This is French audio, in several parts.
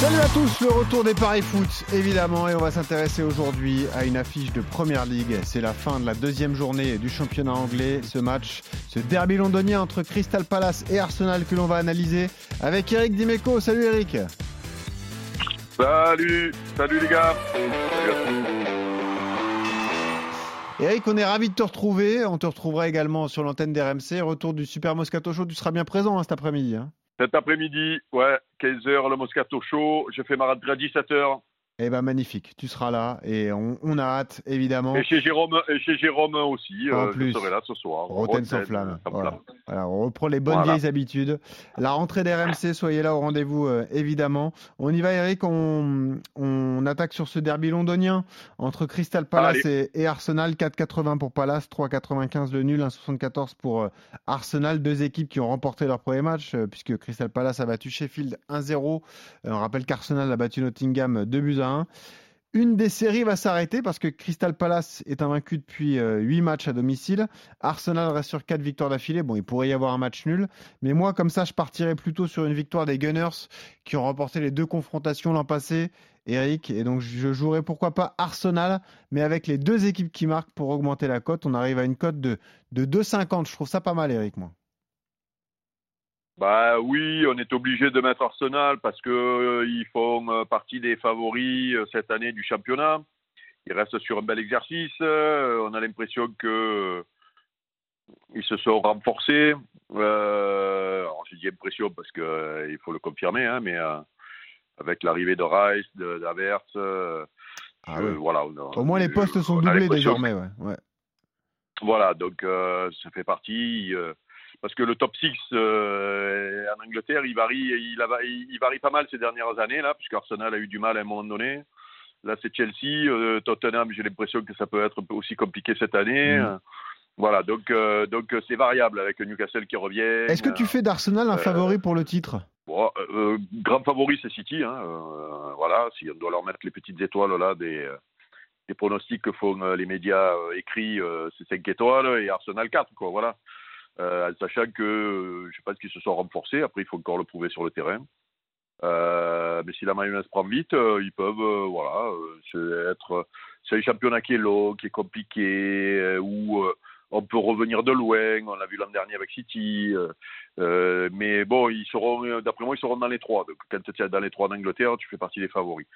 Salut à tous, le retour des paris foot évidemment et on va s'intéresser aujourd'hui à une affiche de Première League. C'est la fin de la deuxième journée du championnat anglais. Ce match, ce derby londonien entre Crystal Palace et Arsenal que l'on va analyser avec Eric Dimeco. Salut Eric. Salut, salut les gars. Eric, on est ravi de te retrouver. On te retrouvera également sur l'antenne d'RMC. Retour du Super Moscato Show. Tu seras bien présent hein, cet après-midi. Hein. Cet après-midi, ouais, 15h, le Moscato Show. Je fais ma rentrée à 17h. Eh ben magnifique, tu seras là et on, on a hâte évidemment. Et chez Jérôme, et chez Jérôme aussi, En euh, plus. je serai là ce soir. Roten sans flamme. sans Voilà. flamme. Voilà, on reprend les bonnes Voilà. vieilles habitudes. La rentrée d'RMC, soyez là au rendez-vous euh, évidemment. On y va Eric, on, on attaque sur ce derby londonien entre Crystal Palace et, et Arsenal. 4,80 pour Palace, 3,95 le nul, 1,74 pour euh, Arsenal. Deux équipes qui ont remporté leur premier match euh, puisque Crystal Palace a battu Sheffield 1-0. Euh, on rappelle qu'Arsenal a battu Nottingham 2 buts à 1. Une des séries va s'arrêter parce que Crystal Palace est invaincu depuis 8 matchs à domicile. Arsenal reste sur 4 victoires d'affilée. Bon, il pourrait y avoir un match nul. Mais moi, comme ça, je partirais plutôt sur une victoire des Gunners qui ont remporté les deux confrontations l'an passé, Eric. Et donc, je jouerais pourquoi pas Arsenal, mais avec les deux équipes qui marquent pour augmenter la cote. On arrive à une cote de, de 2,50. Je trouve ça pas mal, Eric, moi. Bah oui, on est obligé de mettre Arsenal parce que euh, font euh, partie des favoris euh, cette année du championnat. Ils restent sur un bel exercice. euh, on a l'impression que ils se sont renforcés. Alors j'ai dit impression parce que il faut le confirmer, hein, mais avec l'arrivée de Rice, euh, Ah je- oui. voilà. on a- Au moins, les postes sont doublés désormais. Ouais. Ouais. voilà, donc ça fait partie. Parce que le top 6 euh, en Angleterre, il varie, il, a- il- il varie pas mal ces dernières années, là, puisque Arsenal a eu du mal à un moment donné. Là, c'est Chelsea, euh, Tottenham, j'ai l'impression que ça peut être aussi compliqué cette année. Euh, Voilà, donc euh, donc c'est variable avec Newcastle qui revient. Est-ce que tu fais d'Arsenal un favori pour le titre? Bon, grand favori, c'est City. Hein, voilà, si on doit leur mettre les petites étoiles là des, des pronostics que font les médias écrits, c'est 5 étoiles et Arsenal 4, quoi. Voilà. Euh, sachant que euh, je pense qu'ils se sont renforcés. Après, il faut encore le prouver sur le terrain. Euh, mais si la mayonnaise prend vite, ils peuvent, voilà, être, c'est un championnat qui est long, qui est compliqué, où on peut revenir de loin. On l'a vu l'an dernier avec City. mais bon, ils seront, d'après moi, ils seront dans les trois. Quand tu es dans les trois d'Angleterre, tu fais partie des favoris.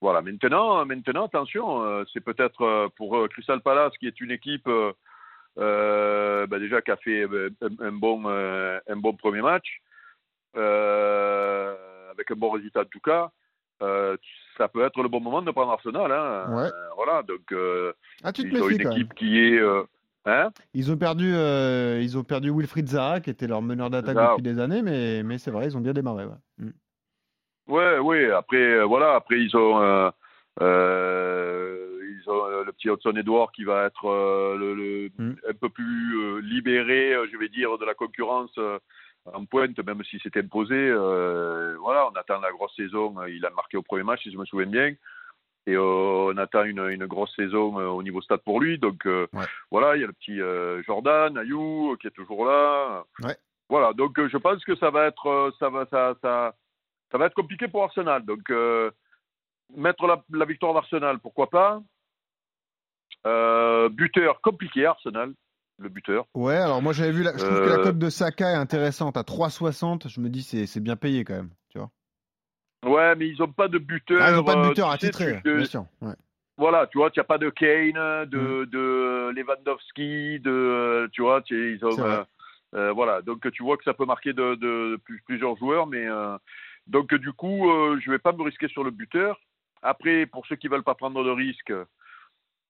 Voilà. Maintenant, maintenant, attention, c'est peut-être pour Crystal Palace, qui est une équipe bah, déjà qui a fait euh, un, un bon, euh, un bon premier match, euh, avec un bon résultat en tout cas. Euh, ça peut être le bon moment de prendre Arsenal. Hein. Ouais. Euh, voilà. Donc, euh, Ah, tu te ils ont une équipe qui est. euh, hein? Ils ont perdu, euh, ils ont perdu Wilfried Zaha, qui était leur meneur d'attaque depuis des années, mais, mais c'est vrai, ils ont bien démarré. Ouais. Mm. Ouais, ouais. Après, euh, voilà. Après, ils ont, le petit Hudson Edouard qui va être euh, le, le- Mm. un peu plus euh, libéré, euh, je vais dire, de la concurrence euh, en pointe, même si c'est imposé. Euh, voilà, on attend la grosse saison. Il a marqué au premier match, si je me souviens bien. Et euh, on attend une, une grosse saison euh, au niveau stade pour lui. Donc euh, Ouais. voilà, il y a le petit euh, Jordan, Ayou, euh, qui est toujours là. Ouais. Voilà, donc euh, je pense que ça va être, euh, ça va, ça, ça, ça va être compliqué pour Arsenal. Donc euh, mettre la, la victoire d'Arsenal, pourquoi pas. Euh, buteur compliqué, Arsenal, le buteur. Ouais, alors moi j'avais vu, la... je trouve que la Euh, cote de Saka est intéressante à 3,60. Je me dis c'est c'est bien payé quand même, tu vois. Ouais, mais ils n'ont pas de buteur. Ah, ils n'ont pas de euh, buteur à titrer, bien sûr. Ouais. Voilà, tu vois, tu n'as pas de Kane, Mm. de, de Lewandowski, de, tu vois, tu, ils ont, euh, voilà, donc tu vois que ça peut marquer de, de plus- plusieurs joueurs, mais euh, donc du coup, euh, je vais pas me risquer sur le buteur. Après, pour ceux qui veulent pas prendre de risque, euh,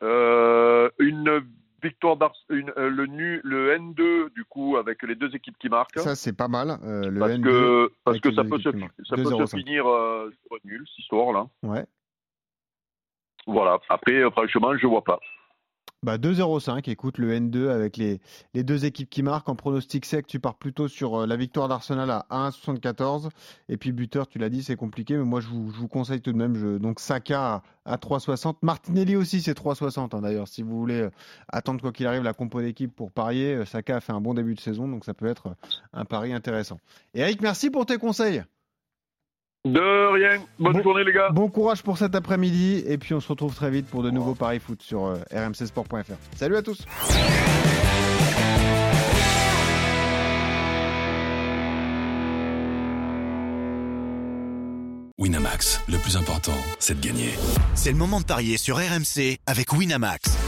une victoire d'Ars, une, euh, le nu, le N2 du coup avec les deux équipes qui marquent. Ça c'est pas mal. euh, le parce N2. que parce que ça peut se ça peut 2-0-5. se finir euh, nul cette histoire là. Ouais. Voilà. Après, euh, franchement, je vois pas. Bah 2-0-5, écoute le N2 avec les, les deux équipes qui marquent. En pronostic sec, tu pars plutôt sur euh, la victoire d'Arsenal à 1-74. Et puis buteur, tu l'as dit, c'est compliqué, mais moi je vous, je vous, conseille tout de même. Je, donc Saka à, à 3-60. Martinelli aussi, c'est 3-60 hein, d'ailleurs. Si vous voulez euh, attendre quoi qu'il arrive la compo d'équipe pour parier, euh, Saka a fait un bon début de saison, donc ça peut être un pari intéressant. Eric, merci pour tes conseils. De rien. Bonne bon, journée, les gars. Bon courage pour cet après-midi. Et puis, on se retrouve très vite pour de nouveaux paris foot sur euh, rmcsport.fr. Salut à tous. Winamax, le plus important, c'est de gagner. C'est le moment de parier sur RMC avec Winamax.